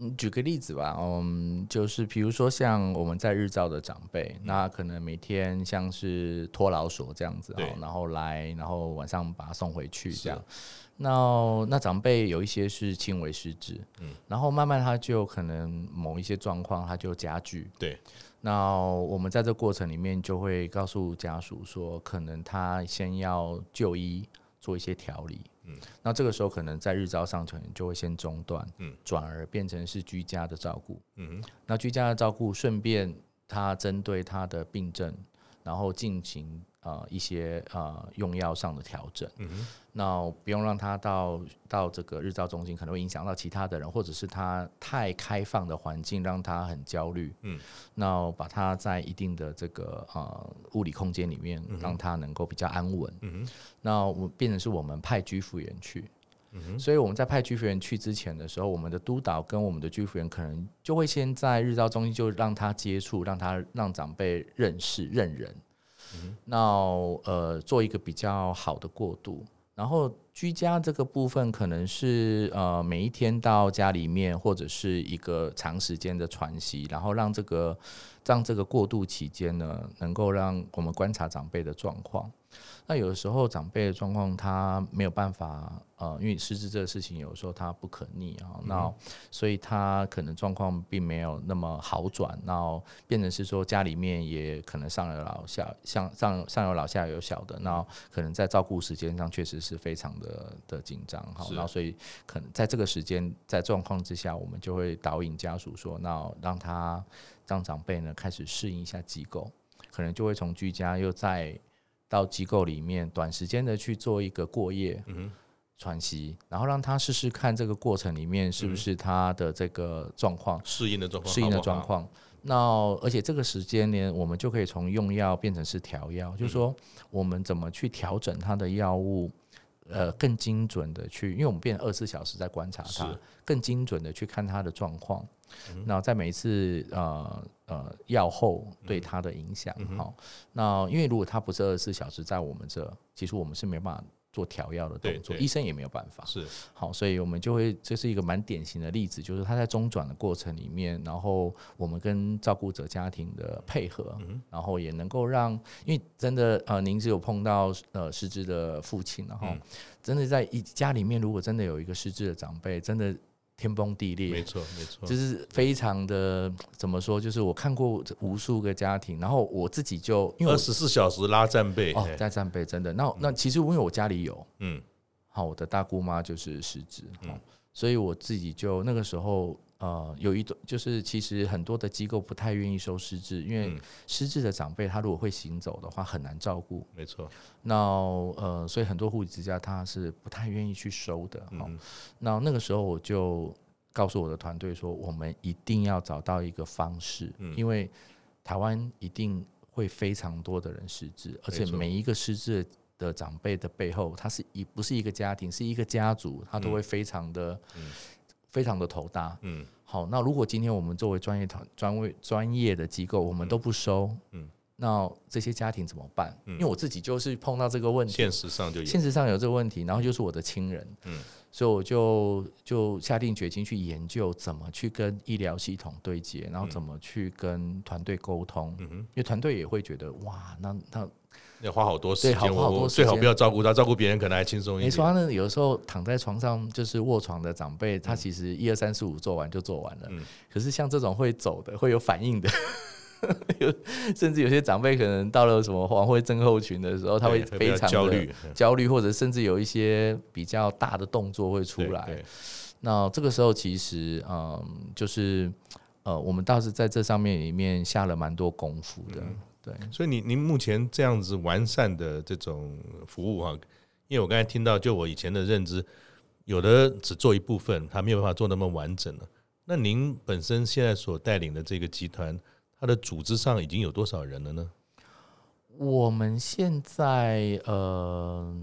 嗯，举个例子吧，嗯，就是比如说像我们在日照的长辈，那可能每天像是托老所这样子，然后来，然后晚上把他送回去这样。那那长辈有一些是轻微失智，嗯，然后慢慢他就可能某一些状况他就加剧，对。那我们在这过程里面就会告诉家属说，可能他先要就医做一些调理，嗯，那这个时候可能在日照上可能就会先中断，嗯，转而变成是居家的照顾，嗯，那居家的照顾顺便他针对他的病症，然后进行。呃，一些呃用药上的调整，嗯哼，那不用让他到到这个日照中心，可能会影响到其他的人，或者是他太开放的环境让他很焦虑，嗯，那把他在一定的这个呃物理空间里面，让他能够比较安稳，嗯哼，那我变成是我们派居服员去，嗯哼，所以我们在派居服员去之前的时候，我们的督导跟我们的居服员可能就会先在日照中心就让他接触，让他让长辈认识认人。那呃，做一个比较好的过渡，然后居家这个部分可能是呃每一天到家里面，或者是一个长时间的喘息，然后让这个让这个过渡期间呢，能够让我们观察长辈的状况。那有的时候长辈的状况他没有办法，呃，因为失智这个事情有时候他不可逆啊，那所以他可能状况并没有那么好转，然后变成是说家里面也可能上有老下，像上上有老下有小的，那可能在照顾时间上确实是非常的的紧张，哈，然后所以可能在这个时间在状况之下，我们就会导引家属说，那让他让长辈呢开始适应一下机构，可能就会从居家又在。到机构里面，短时间的去做一个过夜，喘息，然后让他试试看这个过程里面是不是他的这个状况适应的状况，适应的状况。那而且这个时间呢，我们就可以从用药变成是调药，就是说我们怎么去调整他的药物，呃，更精准的去，因为我们变二十四小时在观察它，更精准的去看它的状况。那在每一次呃呃药后对它的影响，好，那因为如果它不是二十四小时在我们这，其实我们是没办法做调药的动作，医生也没有办法，是。好，所以我们就会这是一个蛮典型的例子，就是他在中转的过程里面，然后我们跟照顾者家庭的配合，然后也能够让，因为真的呃，您是有碰到呃失智的父亲，然后真的在一家里面，如果真的有一个失智的长辈，真的。天崩地裂，没错没错，就是非常的怎么说？就是我看过无数个家庭，然后我自己就因为二十四小时拉战备哦，拉战备真的。那那其实因为我家里有，嗯，好，我的大姑妈就是失职，嗯，所以我自己就那个时候呃，有一种就是其实很多的机构不太愿意收失智，因为失智的长辈他如果会行走的话很难照顾。没错。那呃，所以很多护理之家他是不太愿意去收的。好，那那个时候我就告诉我的团队说，我们一定要找到一个方式，因为台湾一定会非常多的人失智，而且每一个失智的长辈的背后，他是一不是一个家庭，是一个家族，他都会非常的。非常的头大，嗯，好，那如果今天我们作为专业团专为专业的机构，我们都不收，嗯，那这些家庭怎么办？嗯，因为我自己就是碰到这个问题，现实上就有。现实上有这个问题，然后就是我的亲人，嗯，所以我就就下定决心去研究怎么去跟医疗系统对接，然后怎么去跟团队沟通，嗯，因为团队也会觉得哇，那那。要花好多时间，我最好不要照顾他，照顾别人可能还轻松一点。没错，那有的时候躺在床上就是卧床的长辈，他其实一二三四五做完就做完了。嗯。可是像这种会走的、会 <laughs> 有反应的，有甚至有些长辈可能到了什么黄灰症候群的时候，他会非常焦虑、焦虑，或者甚至有一些比较大的动作会出来。那这个时候其实，嗯，就是呃，我们倒是在这上面里面下了蛮多功夫的。对，所以您您目前这样子完善的这种服务哈，因为我刚才听到，就我以前的认知，有的只做一部分，他没有办法做那么完整了。那您本身现在所带领的这个集团，它的组织上已经有多少人了呢？我们现在呃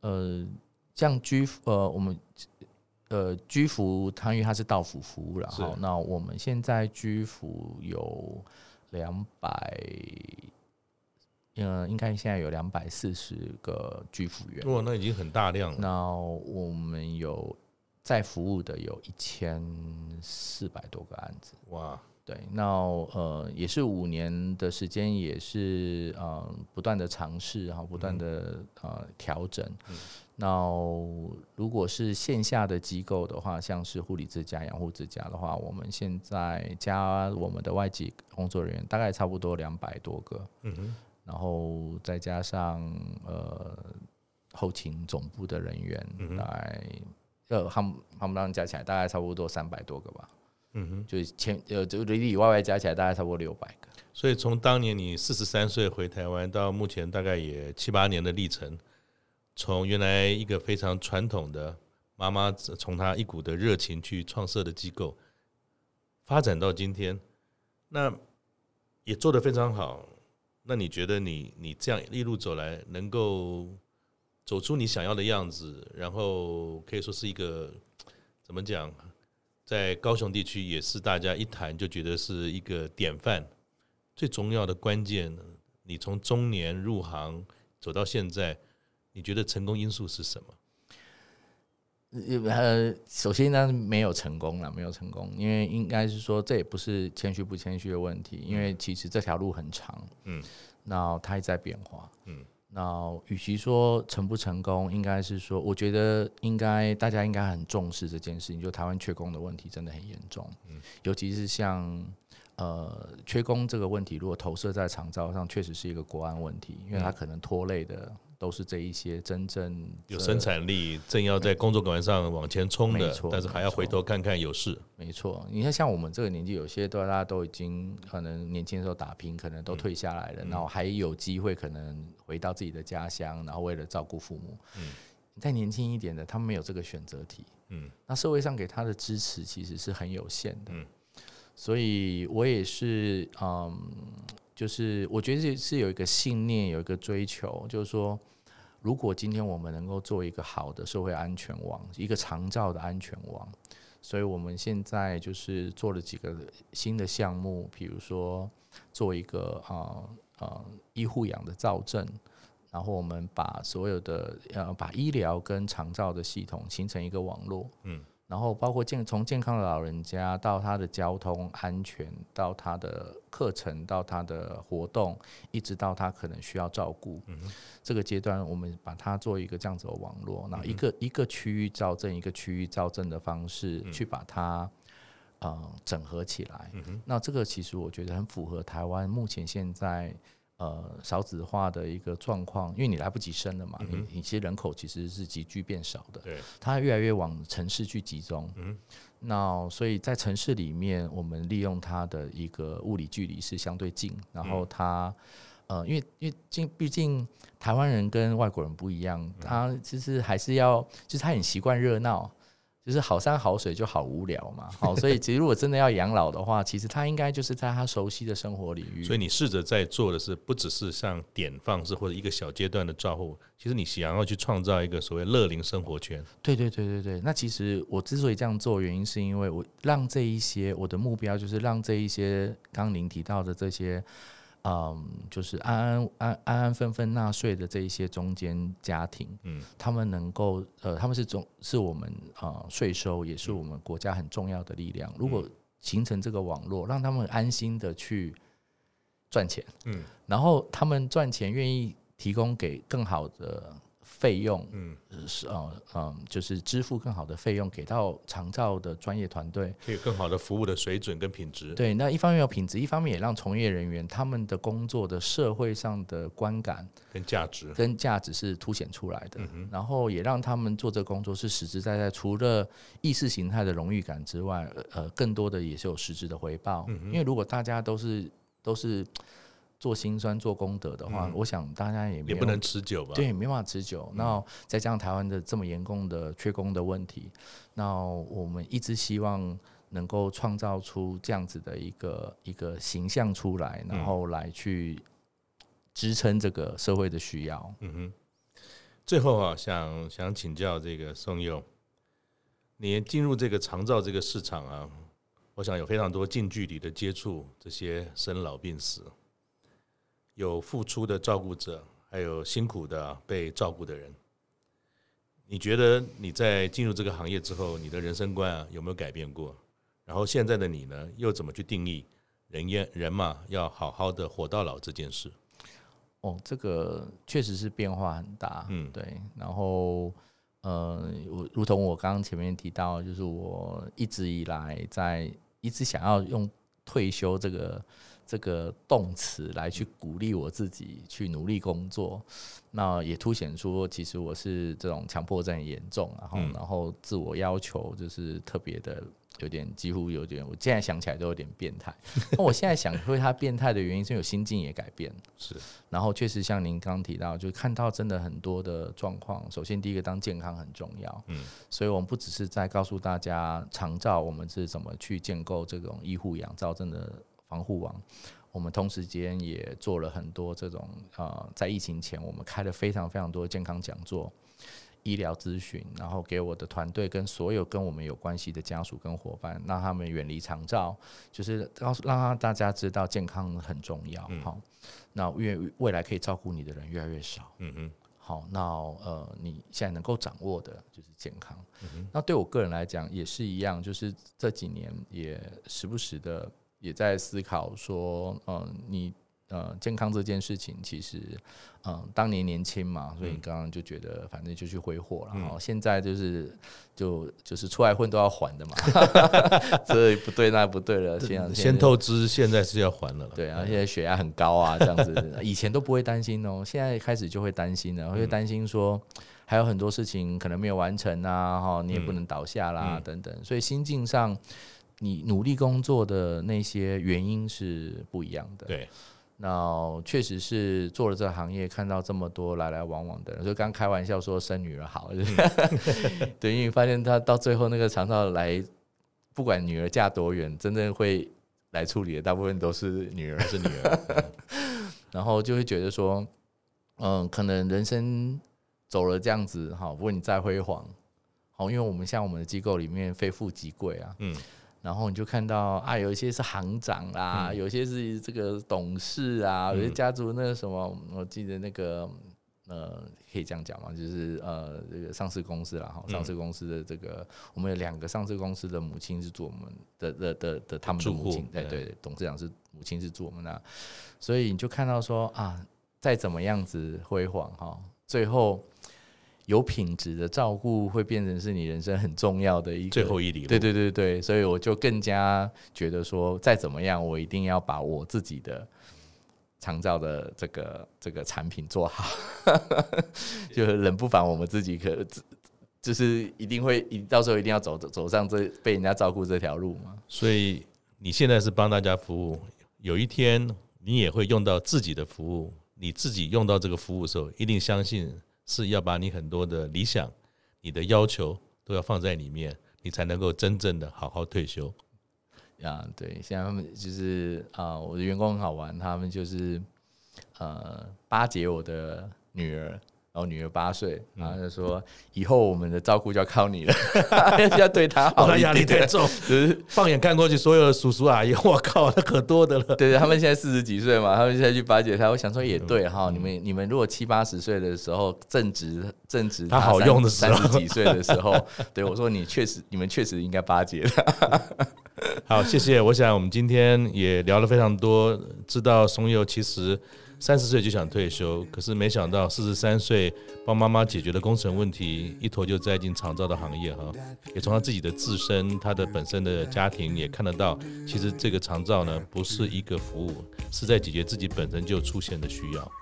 呃，像居呃我们呃居服，它因为它是到府服务，然后那我们现在居服有。两百，嗯，应该现在有两百四十个居服员。哇，那已经很大量了。那我们有在服务的有一千四百多个案子。哇，对，那呃也是五年的时间，也是呃不断的尝试，然后不断的呃调整。嗯那如果是线下的机构的话，像是护理之家、养护之家的话，我们现在加我们的外籍工作人员，大概差不多两百多个。嗯哼。然后再加上呃后勤总部的人员，嗯大概呃他们他们当加起来大概差不多三百多个吧。嗯哼。就前呃就里里外外加起来大概差不多六百个。所以从当年你四十三岁回台湾到目前大概也七八年的历程。从原来一个非常传统的妈妈，从她一股的热情去创设的机构，发展到今天，那也做得非常好。那你觉得你你这样一路走来，能够走出你想要的样子，然后可以说是一个怎么讲，在高雄地区也是大家一谈就觉得是一个典范。最重要的关键，你从中年入行走到现在。你觉得成功因素是什么？呃，首先呢，没有成功了，没有成功，因为应该是说，这也不是谦虚不谦虚的问题，因为其实这条路很长，嗯，那它也在变化，嗯，那与其说成不成功，应该是说，我觉得应该大家应该很重视这件事情，就台湾缺工的问题真的很严重，嗯，尤其是像呃缺工这个问题，如果投射在长照上，确实是一个国安问题，因为它可能拖累的。都是这一些真正有生产力、正要在工作岗位上往前冲的，但是还要回头看看有事。没错，你看像我们这个年纪，有些都大家都已经可能年轻的时候打拼，可能都退下来了，然后还有机会可能回到自己的家乡，然后为了照顾父母。嗯，再年轻一点的，他们没有这个选择题。嗯，那社会上给他的支持其实是很有限的。嗯，所以我也是，嗯。就是我觉得是有一个信念，有一个追求，就是说，如果今天我们能够做一个好的社会安全网，一个长照的安全网，所以我们现在就是做了几个新的项目，比如说做一个啊啊医护养的照证，然后我们把所有的呃把医疗跟长照的系统形成一个网络，嗯。然后包括健从健康的老人家到他的交通安全，到他的课程，到他的活动，一直到他可能需要照顾，这个阶段我们把它做一个这样子的网络，那、一个一个区域照证，一个区域照证的方式去把它、呃、整合起来。嗯、那这个其实我觉得很符合台湾目前现在呃少子化的一个状况，因为你来不及生了嘛，你你其实人口其实是急剧变少的，对，它越来越往城市去集中，嗯，那所以在城市里面，我们利用它的一个物理距离是相对近，然后它。呃，因为因为毕毕竟台湾人跟外国人不一样，他其实还是要，就是他很习惯热闹，就是好山好水就好无聊嘛。好，所以其实如果真的要养老的话，其实他应该就是在他熟悉的生活领域。所以你试着在做的是，不只是像点放式或者一个小阶段的照护，其实你想要去创造一个所谓乐龄生活圈。对对对对对。那其实我之所以这样做，原因是因为我让这一些我的目标就是让这一些刚刚您提到的这些。嗯，就是安安安安安分分纳税的这一些中间家庭，嗯，他们能够呃，他们是总是我们呃税收，也是我们国家很重要的力量。如果形成这个网络，让他们安心的去赚钱，嗯，然后他们赚钱愿意提供给更好的。费用，嗯，是呃嗯，就是支付更好的费用给到长照的专业团队，可以更好的服务的水准跟品质。对，那一方面有品质，一方面也让从业人员他们的工作的社会上的观感跟价值，跟价值是凸显出来的。然后也让他们做这个工作是实实在在，除了意识形态的荣誉感之外，呃，更多的也是有实质的回报。因为如果大家都是都是。做辛酸做功德的话，嗯、我想大家也没也不能持久吧？对，没办法持久。那、嗯、再加上台湾的这么严重的缺工的问题，那我们一直希望能够创造出这样子的一个一个形象出来，然后来去支撑这个社会的需要。嗯哼。最后啊，想想请教这个宋佑，你进入这个长照这个市场啊，我想有非常多近距离的接触这些生老病死。有付出的照顾者，还有辛苦的被照顾的人。你觉得你在进入这个行业之后，你的人生观啊有没有改变过？然后现在的你呢，又怎么去定义人业人嘛，要好好的活到老这件事？哦，这个确实是变化很大。嗯，对。然后，呃，我如同我刚刚前面提到，就是我一直以来在一直想要用退休这个。这个动词来去鼓励我自己去努力工作，那也凸显出其实我是这种强迫症严重，然后然后自我要求就是特别的有点几乎有点，我现在想起来都有点变态。<laughs> 那我现在想说他变态的原因是有心境也改变，是。然后确实像您刚提到，就看到真的很多的状况。首先第一个，当健康很重要，嗯，所以我们不只是在告诉大家长照我们是怎么去建构这种医护养照真的。防护网，我们同时间也做了很多这种呃，在疫情前，我们开了非常非常多健康讲座、医疗咨询，然后给我的团队跟所有跟我们有关系的家属跟伙伴，让他们远离长照，就是告诉让大家知道健康很重要。好，那因为未来可以照顾你的人越来越少。嗯嗯。好，那呃，你现在能够掌握的就是健康。那对我个人来讲也是一样，就是这几年也时不时的。也在思考说，嗯，你呃健康这件事情，其实嗯当年年轻嘛，所以你刚刚就觉得反正就去挥霍了。然后现在就是就就是出来混都要还的嘛，<laughs> 这不对那不对了。先先透支，现在是要还了。对啊，现在血压很高啊，这样子，以前都不会担心哦，现在开始就会担心了，会担心说还有很多事情可能没有完成啊，哈，你也不能倒下啦，等等，所以心境上。你努力工作的那些原因是不一样的。对，那确实是做了这个行业，看到这么多来来往往的人，所以刚开玩笑说生女儿好，嗯、<laughs> 对，因为发现他到最后那个肠道来，不管女儿嫁多远，真正会来处理的大部分都是女儿，是女儿。<laughs> 然后就会觉得说，嗯，可能人生走了这样子，好，不过你再辉煌，好，因为我们像我们的机构里面非富即贵啊，嗯。然后你就看到啊，有一些是行长啦，嗯、有些是这个董事啊，有些家族那个什么，我记得那个呃，可以这样讲嘛？就是呃，这个上市公司啦，哈，上市公司的这个，我们有两个上市公司的母亲是做我们的的的的，的他们的母亲，对对，董事长是母亲是做我们的，所以你就看到说啊，再怎么样子辉煌哈，最后。有品质的照顾会变成是你人生很重要的一个最后一里路。对对对对，所以我就更加觉得说，再怎么样，我一定要把我自己的长照的这个这个产品做好，<laughs> 就冷不防我们自己可就是一定会，一到时候一定要走走上这被人家照顾这条路嘛。所以你现在是帮大家服务，有一天你也会用到自己的服务，你自己用到这个服务的时候，一定相信是要把你很多的理想、你的要求都要放在里面，你才能够真正的好好退休。啊，对，现在他们就是啊、我的员工很好玩，他们就是呃巴结我的女儿。然后女儿八岁，然后就说：“以后我们的照顾就要靠你了，<laughs> 要对她好。”压力太重，<laughs> 就是放眼看过去，所有的叔叔阿姨，我靠，<laughs> 那可多的了。对对，他们现在四十几岁嘛，他们现在去巴结他。我想说也对哈，你们你们如果七八十岁的时候正值正值他好用的时候，三十几岁的时候，对我说你确实你们确实应该巴结他。好，谢谢。我想我们今天也聊了非常多，知道松祐其实。三十岁就想退休，可是没想到四十三岁帮妈妈解决了工程问题，一头就栽进长照的行业哈。也从他自己的自身，他的本身的家庭也看得到，其实这个长照呢不是一个服务，是在解决自己本身就出现的需要。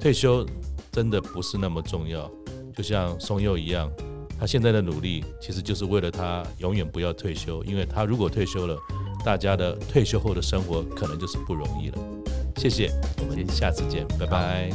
退休真的不是那么重要，就像松佑一样，他现在的努力其实就是为了他永远不要退休，因为他如果退休了，大家的退休后的生活可能就是不容易了。谢谢，我们下次见，拜拜。